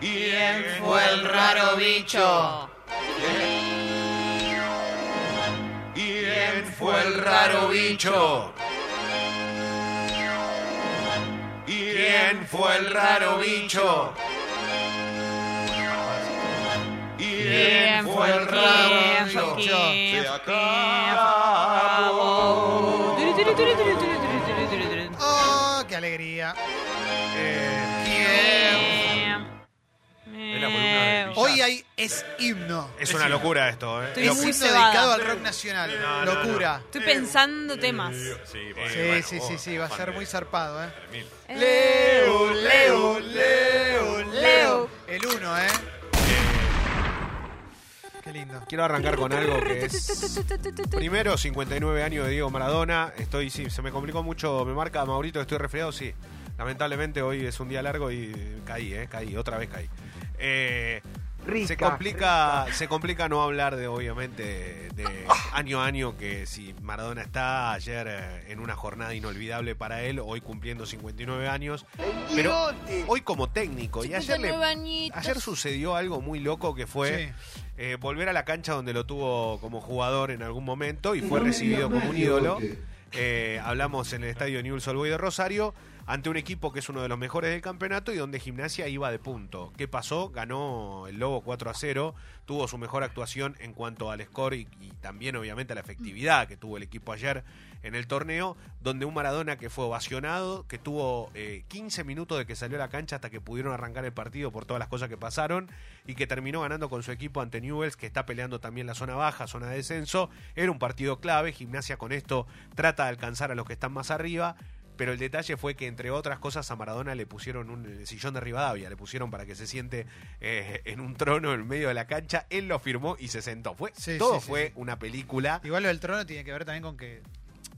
¿Quién fue el raro bicho? ¿Quién fue el raro bicho? ¿Quién fue el raro bicho? ¿Quién fue el raro bicho? Se acabó. ¡Oh, qué alegría! Es la columna de Villar. Hoy hay es himno. Es una locura esto, ¿eh? Estoy Es muy himno cebada. dedicado al rock nacional. No, no, Locura. Estoy pensando temas. Sí, bueno, Sí, bueno, sí, vos, sí, sí, va a ser muy zarpado, ¿eh? Leo, Leo, Leo, Leo. El uno, ¿eh? Qué lindo. Quiero arrancar con algo que es. Primero, 59 años de Diego Maradona. Estoy, sí, se me complicó mucho. Me marca Maurito que estoy resfriado, sí. Lamentablemente hoy es un día largo y caí, ¿eh? Caí, otra vez caí. Eh, se complica se complica no hablar de obviamente de año a año que si Maradona está ayer eh, en una jornada inolvidable para él hoy cumpliendo 59 años pero hoy como técnico y ayer le- 59 añitos. ayer sucedió algo muy loco que fue Sí. eh, volver a la cancha donde lo tuvo como jugador en algún momento y fue recibido como un ídolo. Eh, hablamos en el estadio Newell's Old Boys de Rosario ante un equipo que es uno de los mejores del campeonato y donde Gimnasia iba de punto. ¿Qué pasó? Ganó el Lobo 4 a 0, tuvo su mejor actuación en cuanto al score y, también obviamente a la efectividad que tuvo el equipo ayer en el torneo, donde un Maradona que fue ovacionado, que tuvo eh, 15 minutos de que salió a la cancha hasta que pudieron arrancar el partido por todas las cosas que pasaron y que terminó ganando con su equipo ante Newells, que está peleando también la zona baja, zona de descenso. Era un partido clave, Gimnasia con esto trata de alcanzar a los que están más arriba. Pero el detalle fue que, entre otras cosas, a Maradona le pusieron un sillón de Rivadavia, le pusieron para que se siente eh, en un trono en medio de la cancha. Él lo firmó y se sentó. Fue, Sí, todo sí, fue sí. una película, Igual lo del trono tiene que ver también con que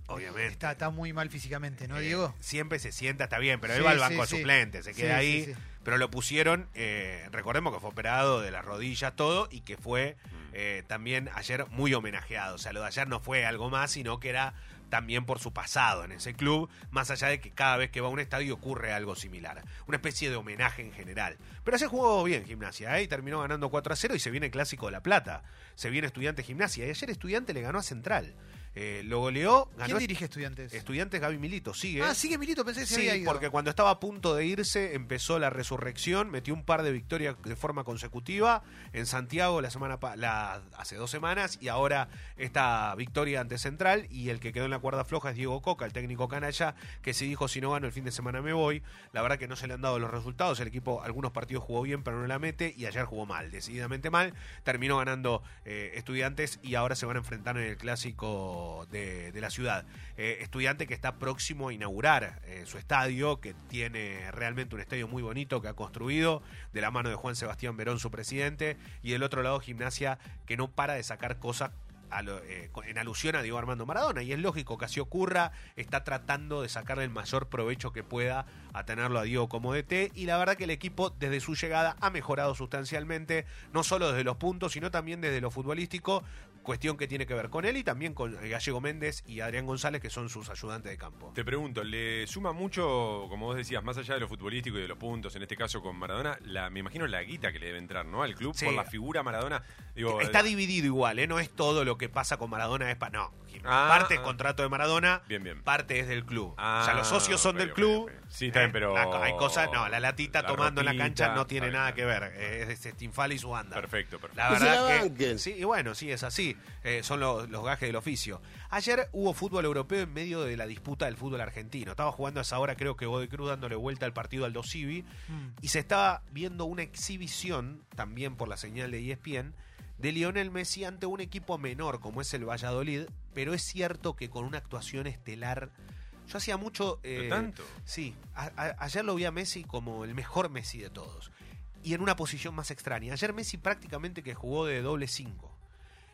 obviamente. está, está muy mal físicamente, ¿no, Eh, Diego? Siempre se sienta, está bien, pero él Sí, va al banco de sí. suplente, se queda Sí, ahí. sí, sí. Pero lo pusieron, eh, recordemos que fue operado de las rodillas, todo, y que fue eh, también ayer muy homenajeado. O sea, lo de ayer no fue algo más, sino que era también por su pasado en ese club, más allá de que cada vez que va a un estadio ocurre algo similar. Una especie de homenaje en general. Pero ayer jugó bien Gimnasia, ¿eh? y terminó ganando 4 a 0 y se viene Clásico de La Plata. Se viene Estudiante Gimnasia, y ayer Estudiante le ganó a Central. Eh, lo goleó, ganó ¿Quién dirige estudiantes? Estudiantes Gaby Milito, sigue. Ah, sigue Milito, pensé que se Sí, había ido. porque cuando estaba a punto de irse empezó la resurrección, metió un par de victorias de forma consecutiva en Santiago la semana la, hace dos semanas y ahora esta victoria ante Central y el que quedó en la cuerda floja es Diego Coca, el técnico canalla, que se dijo si no gano el fin de semana me voy. La verdad que no se le han dado los resultados, el equipo algunos partidos jugó bien pero no la mete y ayer jugó mal, decididamente mal, terminó ganando eh, estudiantes y ahora se van a enfrentar en el clásico de, la ciudad. Eh, estudiante que está próximo a inaugurar eh, su estadio, que tiene realmente un estadio muy bonito que ha construido de la mano de Juan Sebastián Verón, su presidente, y del otro lado Gimnasia que no para de sacar cosas eh, en alusión a Diego Armando Maradona. Y es lógico que así ocurra, está tratando de sacarle el mayor provecho que pueda a tenerlo a Diego como DT. Y la verdad que el equipo desde su llegada ha mejorado sustancialmente, no solo desde los puntos, sino también desde lo futbolístico, cuestión que tiene que ver con él y también con Gallego Méndez y Adrián González, que son sus ayudantes de campo. Te pregunto, ¿le suma mucho, como vos decías, más allá de lo futbolístico y de los puntos, en este caso con Maradona, la, me imagino la guita que le debe entrar, ¿no? Al club Sí. por la figura Maradona. Digo, Está eh, dividido igual, ¿eh? No es todo lo que pasa con Maradona, es para. No. Ah, parte es ah. contrato de Maradona, Bien, bien. parte es del club. Ah, o sea, los socios son del club. Sí, está bien, pero- hay cosas. No, la latita La tomando en la cancha no tiene nada que ver. eh, Es Stinfal y su banda. Perfecto, perfecto. La verdad que. Sí, y bueno, sí, es así. Eh, son los, los gajes del oficio. Ayer hubo fútbol europeo en medio de la disputa del fútbol argentino. Estaba jugando a esa hora, creo que Godoy Cruz dándole vuelta al partido al Civi Mm. y se estaba viendo una exhibición, también por la señal de ESPN, de Lionel Messi ante un equipo menor como es el Valladolid, pero es cierto que con una actuación estelar. Yo hacía mucho. ¿Pero eh, tanto? Sí, a- a- ayer lo vi a Messi como el mejor Messi de todos. Y en una posición más extraña. Ayer Messi prácticamente que jugó de doble 5.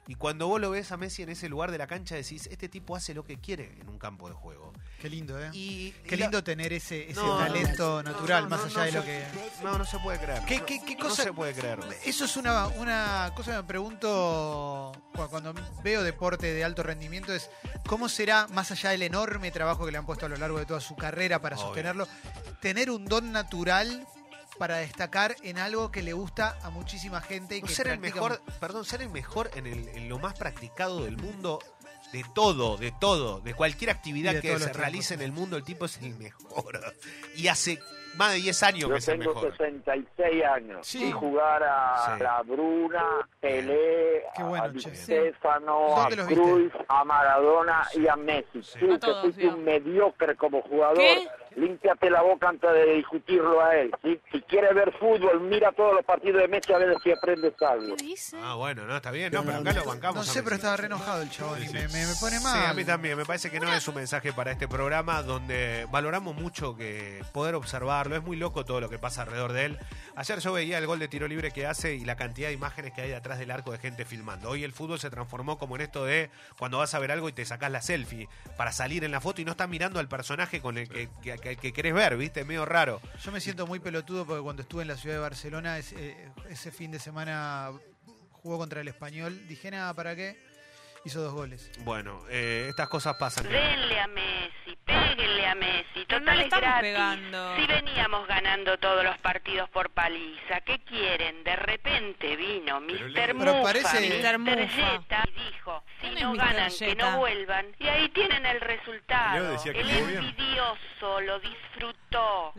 Y cuando vos lo ves a Messi en ese lugar de la cancha, decís, este tipo hace lo que quiere en un campo de juego. Qué lindo, ¿eh? Y, Qué la- lindo tener ese, ese No, no, talento no, natural, no, más allá de lo que... No, no se puede creer. ¿Qué- qué- qué No se puede creer. Eso es una, una cosa que me pregunto cu- cuando veo deporte de alto rendimiento, es cómo será, más allá del enorme trabajo que le han puesto a lo largo de toda su carrera para Obvio. sostenerlo, tener un don natural para destacar en algo que le gusta a muchísima gente y que ser el mejor, perdón, ser el mejor en, el- en lo más practicado del mundo, de todo, de todo, de cualquier actividad de que se realice en el mundo, el tipo es el mejor. Y hace más de 10 años que Yo es el tengo mejor. 66 años. Sí. Y jugar a Sí. la Bruna, Pelé, a bueno, Di che. Stefano, a. Cruz, a Maradona y a Messi. Tú A que fuiste un mediocre como jugador, ¿Qué? límpiate la boca antes de discutirlo a él. ¿sí? Si quieres ver fútbol, mira todos los partidos de Messi a ver si aprendes algo. ¿Qué dice? Ah, bueno, no, está bien. No, pero acá lo bancamos. No a sé, pero estaba re enojado el chabón y me, me- me pone mal. Sí, a mí también. Me parece que no es un mensaje para este programa donde valoramos mucho que poder observarlo. Es muy loco todo lo que pasa alrededor de él. Ayer yo veía el gol de tiro libre que hace y la cantidad de imágenes que hay detrás del arco de gente filmando. Hoy el fútbol se transformó como en esto de cuando vas a ver algo y te sacás la selfie para salir en la foto y no estás mirando al personaje con el que, que, que- que querés ver, ¿viste? Medio raro. Yo me siento muy pelotudo porque cuando estuve en la ciudad de Barcelona, ese, ese fin de semana jugó contra el español. Dije, nada, ¿para qué? Hizo dos goles. Bueno, eh, estas cosas pasan. Denle a Messi, péguenle a Messi, no total le es gratis. pegando. Si veníamos ganando todos los partidos por paliza, ¿qué quieren? De repente vino Mr. Mufa, parece- Mr. Mufa. Y dijo, si ¿Quién es no ganan, que no vuelvan. Y ahí tienen el Leo resultado. decía que el bien. envidioso lo disfrutó,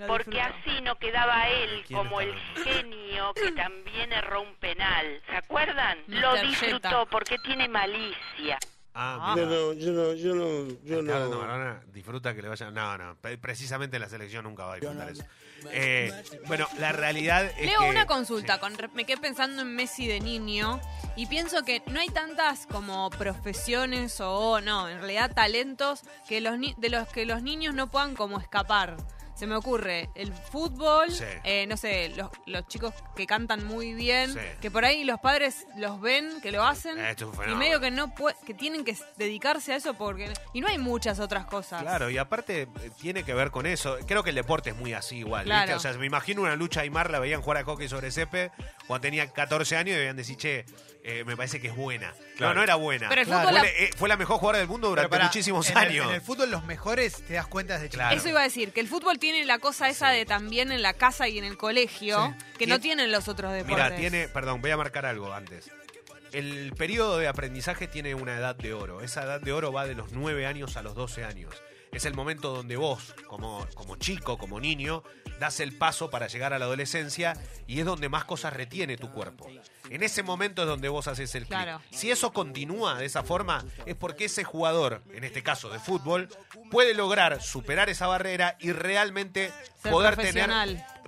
Porque disfrutó. así no quedaba él ¿Quién como el genio que también erró un penal. ¿Se acuerdan? Lo disfrutó porque tiene malicia. Ah, Yo mira. no, yo no, yo no, yo hablando no. Maradona, disfruta que le vayan. No, no, pre- precisamente la selección nunca va a disfrutar eso. Eh, bueno, la realidad es Leo, que. una consulta. Sí. Con, re- me quedé pensando en Messi de niño y pienso que no hay tantas como profesiones o no, en realidad talentos que los ni- de los que los niños no puedan como escapar. Se me ocurre el fútbol, Sí. eh, no sé, los, los chicos que cantan muy bien, Sí. que por ahí los padres los ven, que lo hacen, Eh, esto y medio que no que tienen que dedicarse a eso porque y no hay muchas otras cosas. Claro, y aparte eh, tiene que ver con eso. Creo que el deporte es muy así igual. ¿viste? Claro. O sea, me imagino una lucha Aymar, la veían jugar a hockey sobre césped cuando tenía 14 años y debían decir, che, eh, me parece que es buena. Claro. No, no era buena. Pero el Claro. fútbol fue, la- la- eh, fue la mejor jugadora del mundo durante pará, muchísimos en el- años. en el fútbol los mejores te das cuenta desde chiquito. Claro. Eso iba a decir, que el fútbol tiene la cosa esa de también en la casa y en el colegio, que no Tien- tienen los otros deportes. Mira, tiene, perdón, voy a marcar algo antes. El periodo de aprendizaje tiene una edad de oro. Esa edad de oro va de los 9 años a los 12 años. Es el momento donde vos, como, como chico, como niño, das el paso para llegar a la adolescencia y es donde más cosas retiene tu cuerpo. En ese momento es donde vos haces el clic. Claro. Si eso continúa de esa forma, es porque ese jugador, en este caso de fútbol, puede lograr superar esa barrera y realmente Ser poder tener.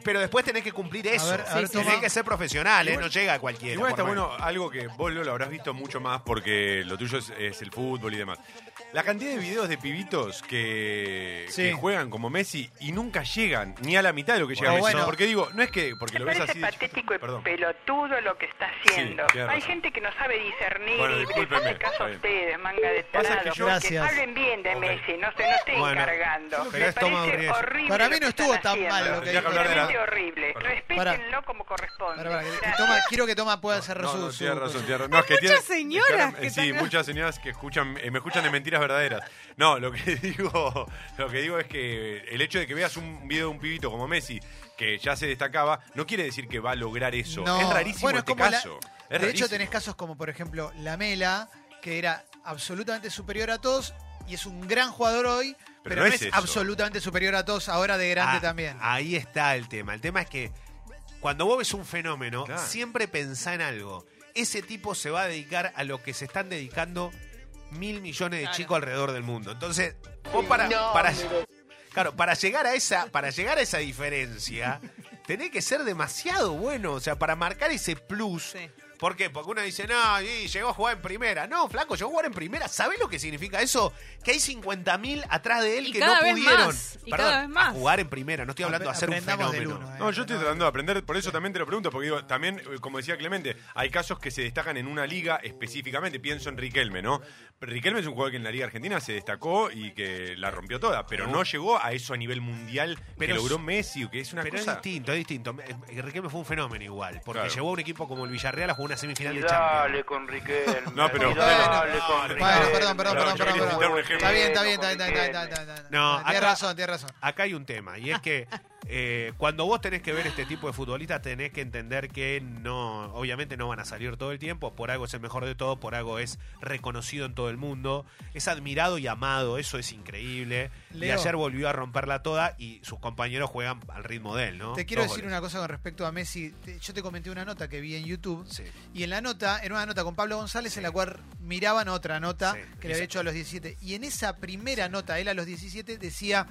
Pero después tenés que cumplir eso. ver, a ver, Sí, tenés toma. que ser profesional, ¿eh? No llega a cualquiera. Igual está bueno algo que vos lo habrás visto mucho más porque lo tuyo es, es el fútbol y demás. La cantidad de videos de pibitos que, Sí. que juegan como Messi y nunca llegan ni a la mitad de lo que llega O Messi. bueno. Porque digo, no es que porque Me lo ves así. de- patético y Perdón. pelotudo lo que está haciendo. Sí, Hay gente que no sabe discernir Bueno, y discúlpeme, hace caso a ustedes, manga de Pasa que tarados. yo-. Hablen bien de. Messi, no se no estén Bueno, cargando. pero Me parece horrible. Para mí no estuvo tan mal haciendo. lo que Realmente horrible. Respétenlo como corresponde. Para, para, que- que Gracias. Toma- quiero que Toma pueda hacer No, no, su- tiene razón, su- tiene razón. No, es que muchas tiene- señoras que sí, están- muchas señoras que escuchan, eh, me escuchan de mentiras verdaderas. No, lo que digo, lo que digo es que el hecho de que veas un video de un pibito como Messi que ya se destacaba, no quiere decir que va a lograr eso. No. Es rarísimo Bueno, es este como la- caso. Es de hecho, tenés casos como, por ejemplo, la Mela, que era absolutamente superior a todos y es un gran jugador hoy, pero, no es, absolutamente superior a todos ahora de grande Ah, también. Ahí está el tema. El tema es que cuando vos ves un fenómeno, Claro. siempre pensá en algo. Ese tipo se va a dedicar a lo que se están dedicando mil millones de Claro. chicos alrededor del mundo. Entonces, vos para, para, claro, para llegar a esa, para llegar a esa diferencia, tenés que ser demasiado bueno. O sea, para marcar ese plus. ¿Por qué? Porque uno dice, no, y llegó a jugar en primera. No, flaco, llegó a jugar en primera. ¿Sabés lo que significa eso? Que hay 50.000 atrás de él Y que cada no vez pudieron. más, y Perdón, cada vez más. a jugar en primera. No estoy hablando de hacer un fenómeno. uno, eh. No, yo estoy tratando de aprender, por eso también te lo pregunto, porque digo, también, eh, como decía Clemente, hay casos que se destacan en una liga específicamente, pienso en Riquelme, ¿no? Riquelme es un jugador que en la Liga Argentina se destacó y que la rompió toda, pero no llegó a eso a nivel mundial Pero que logró es- Messi, que es una Pero cosa... es distinto, es distinto. Eh, Riquelme fue un fenómeno igual, porque Claro. llevó a un equipo como el Villarreal a jugar una semifinal Y de dale Champions. con Riquelme. No, pero- dale Bueno, con bueno, Riquelme. Bueno, perdón, perdón, Perdón, perdón, perdón. Está bien, está bien, está bien, está bien, está bien, Riquelme. está bien, está bien. No, Tienes razón, tienes razón. Acá hay un tema, y es que eh, cuando vos tenés que ver este tipo de futbolistas, tenés que entender que no, obviamente no van a salir todo el tiempo, por algo es el mejor de todo, por algo es reconocido en todo el mundo, es admirado y amado, eso es increíble. Y ayer volvió a romperla toda y sus compañeros juegan al ritmo de él, ¿no? Te quiero Dos decir goles. una cosa con respecto a Messi. Te- Yo te comenté una nota que vi en YouTube. Sí. Y en la nota, era una nota con Pablo González, en la cual miraban otra nota Sí, que le había hecho a los 17. Y en esa primera nota, él a los 17 decía: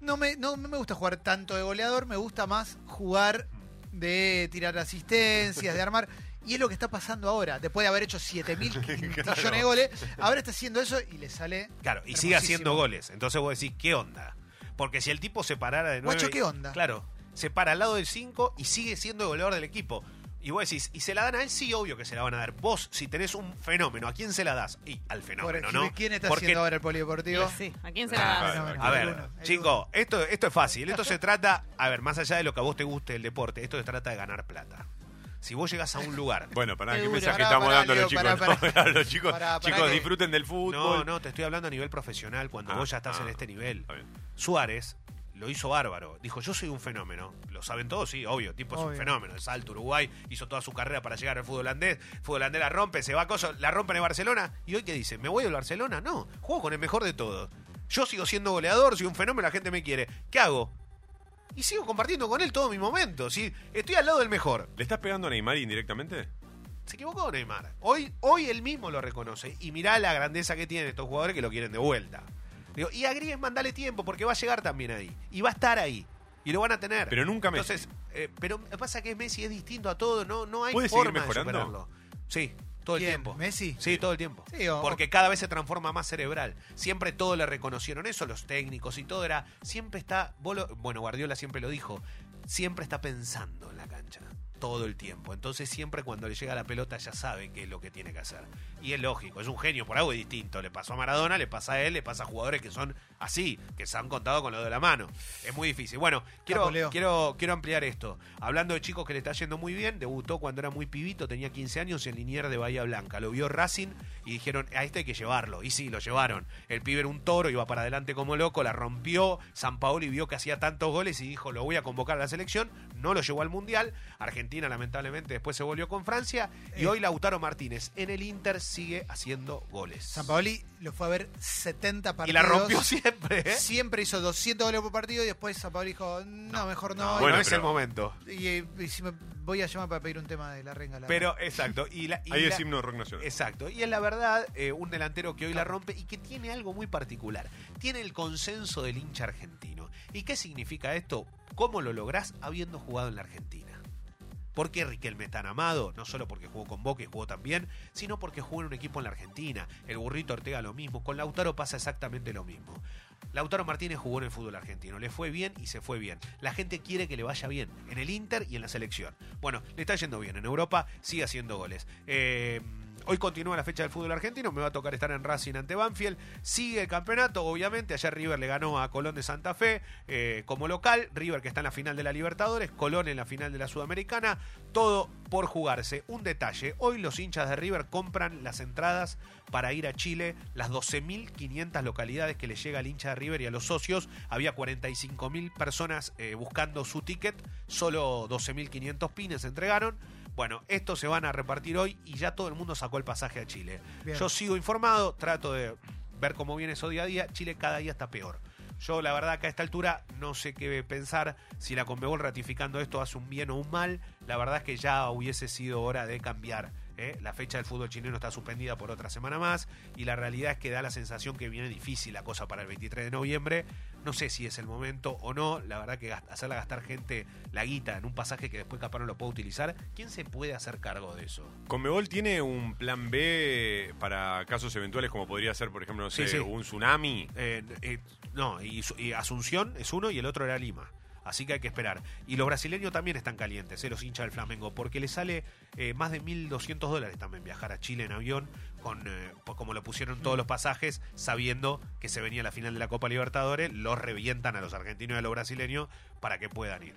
no me, no me gusta jugar tanto de goleador, me gusta más jugar de tirar asistencias, de armar. Y es lo que está pasando ahora. Después de haber hecho 7 mil millones de goles, ahora está haciendo eso y le sale. Claro, y sigue haciendo goles. Entonces vos decís, ¿qué onda? Porque si el tipo se parara de. Guacho, ¿qué onda? Claro, se para al lado del 5 y sigue siendo goleador del equipo. Y vos decís, ¿y se la dan a él? Sí, obvio que se la van a dar. Vos, si tenés un fenómeno, ¿a quién se la das? Y al fenómeno, ¿no? ¿Quién está Porque- haciendo ahora el polideportivo? Sí, ¿a quién se la das? A ver, chico, esto, esto es fácil. Esto se trata, a ver, más allá de lo que a vos te guste el deporte, esto se trata de ganar plata. Si vos llegás a un lugar Bueno, para Qué qué mensaje Pará, estamos pará, dando a los chicos. pará, ¿no? pará. los chicos, Pará, pará chicos disfruten del fútbol. No, no, te estoy hablando a nivel profesional, cuando Ah, vos ya estás ah. en este nivel. Suárez lo hizo bárbaro. Dijo, yo soy un fenómeno. Lo saben todos, sí, obvio. Tipo es un fenómeno. Es alto, Uruguay. Hizo toda su carrera para llegar al fútbol holandés. Fútbol holandés la rompe, se va a coso, la rompe en el Barcelona. ¿Y hoy qué dice? ¿Me voy al Barcelona? No. Juego con el mejor de todos. Yo sigo siendo goleador, soy un fenómeno, la gente me quiere. ¿Qué hago? Y sigo compartiendo con él todos mis momentos. ¿sí? Estoy al lado del mejor. ¿Le estás pegando a Neymar indirectamente? Se equivocó Neymar. Hoy, hoy él mismo lo reconoce. Y mirá la grandeza que tienen estos jugadores que lo quieren de vuelta. Digo, y a Griezmann dale tiempo porque va a llegar también ahí. Y va a estar ahí. Y lo van a tener. Pero nunca Messi. Entonces, eh, pero pasa que Messi es distinto a todo. No, no hay ¿Puede seguir forma de mejorando? superarlo. Sí, todo el ¿Quién? tiempo. ¿Messi? Sí, todo el tiempo. Sí, o- Porque cada vez se transforma más cerebral. Siempre todo le reconocieron eso, los técnicos y todo era. Siempre está. lo- bueno, Guardiola siempre lo dijo. Siempre está pensando en la cancha. Todo el tiempo. Entonces, siempre cuando le llega la pelota, ya sabe qué es lo que tiene que hacer. Y es lógico, es un genio, por algo es distinto. Le pasó a Maradona, le pasa a él, le pasa a jugadores que son así, que se han contado con lo de la mano. Es muy difícil. Bueno, quiero, quiero, quiero ampliar esto. Hablando de chicos que le está yendo muy bien, debutó cuando era muy pibito, tenía 15 años en Linier de Bahía Blanca. Lo vio Racing y dijeron, a este hay que llevarlo. Y sí, lo llevaron. El pibe era un toro, iba para adelante como loco, la rompió. San Paoli vio que hacía tantos goles y dijo, lo voy a convocar a la selección. No lo llevó al Mundial. Argentina, lamentablemente, después se volvió con Francia. Y Eh. hoy Lautaro Martínez en el Inter sigue haciendo goles. San Paoli lo fue a ver 70 y partidos. la rompió siempre, ¿eh? Siempre hizo 200 goles por partido y después San Paoli dijo, no, mejor no. No, y, bueno, es pero- el momento. y- y si me voy a llamar para pedir un tema de la renga. la Pero, exacto. Y la, y Ahí la- es himno de rock nacional. Exacto. Y es la verdad, eh, un delantero que hoy la rompe y que tiene algo muy particular. Tiene el consenso del hincha argentino. ¿Y qué significa esto? ¿Cómo lo lográs habiendo jugado en la Argentina? ¿Por qué Riquelme tan amado? No solo porque jugó con Boca y jugó también, sino porque jugó en un equipo en la Argentina. El burrito Ortega lo mismo. Con Lautaro pasa exactamente lo mismo. Lautaro Martínez jugó en el fútbol argentino. Le fue bien y se fue bien. La gente quiere que le vaya bien en el Inter y en la selección. Bueno, le está yendo bien. En Europa sigue haciendo goles. Eh, Hoy continúa la fecha del fútbol argentino, me va a tocar estar en Racing ante Banfield. Sigue el campeonato, obviamente. Ayer River le ganó a Colón de Santa Fe eh, como local. River que está en la final de la Libertadores, Colón en la final de la Sudamericana. Todo por jugarse. Un detalle, hoy los hinchas de River compran las entradas para ir a Chile, las 12.500 localidades que le llega al hincha de River y a los socios. Había 45.000 personas eh, buscando su ticket, solo 12.500 pines entregaron. Bueno, estos se van a repartir hoy y ya todo el mundo sacó el pasaje a Chile. Bien. Yo sigo informado, trato de ver cómo viene eso día a día. Chile cada día está peor. Yo, la verdad, que a esta altura no sé qué pensar. Si la Conmebol ratificando esto hace un bien o un mal, la verdad es que ya hubiese sido hora de cambiar. ¿Eh? La fecha del fútbol chileno está suspendida por otra semana más y la realidad es que da la sensación que viene difícil la cosa para el 23 de noviembre. No sé si es el momento o no. La verdad que hacerla gastar gente la guita en un pasaje que después capaz no lo puede utilizar. ¿Quién se puede hacer cargo de eso? ¿Conmebol tiene un plan B para casos eventuales como podría ser, por ejemplo, no sé, sí. un tsunami? Eh, eh, no, y Asunción es uno y el otro era Lima. Así que hay que esperar. Y los brasileños también están calientes, eh, los hinchas del Flamengo, porque les sale eh, más de 1.200 dólares también viajar a Chile en avión, con eh, pues como lo pusieron todos los pasajes, sabiendo que se venía la final de la Copa Libertadores, los revientan a los argentinos y a los brasileños para que puedan ir.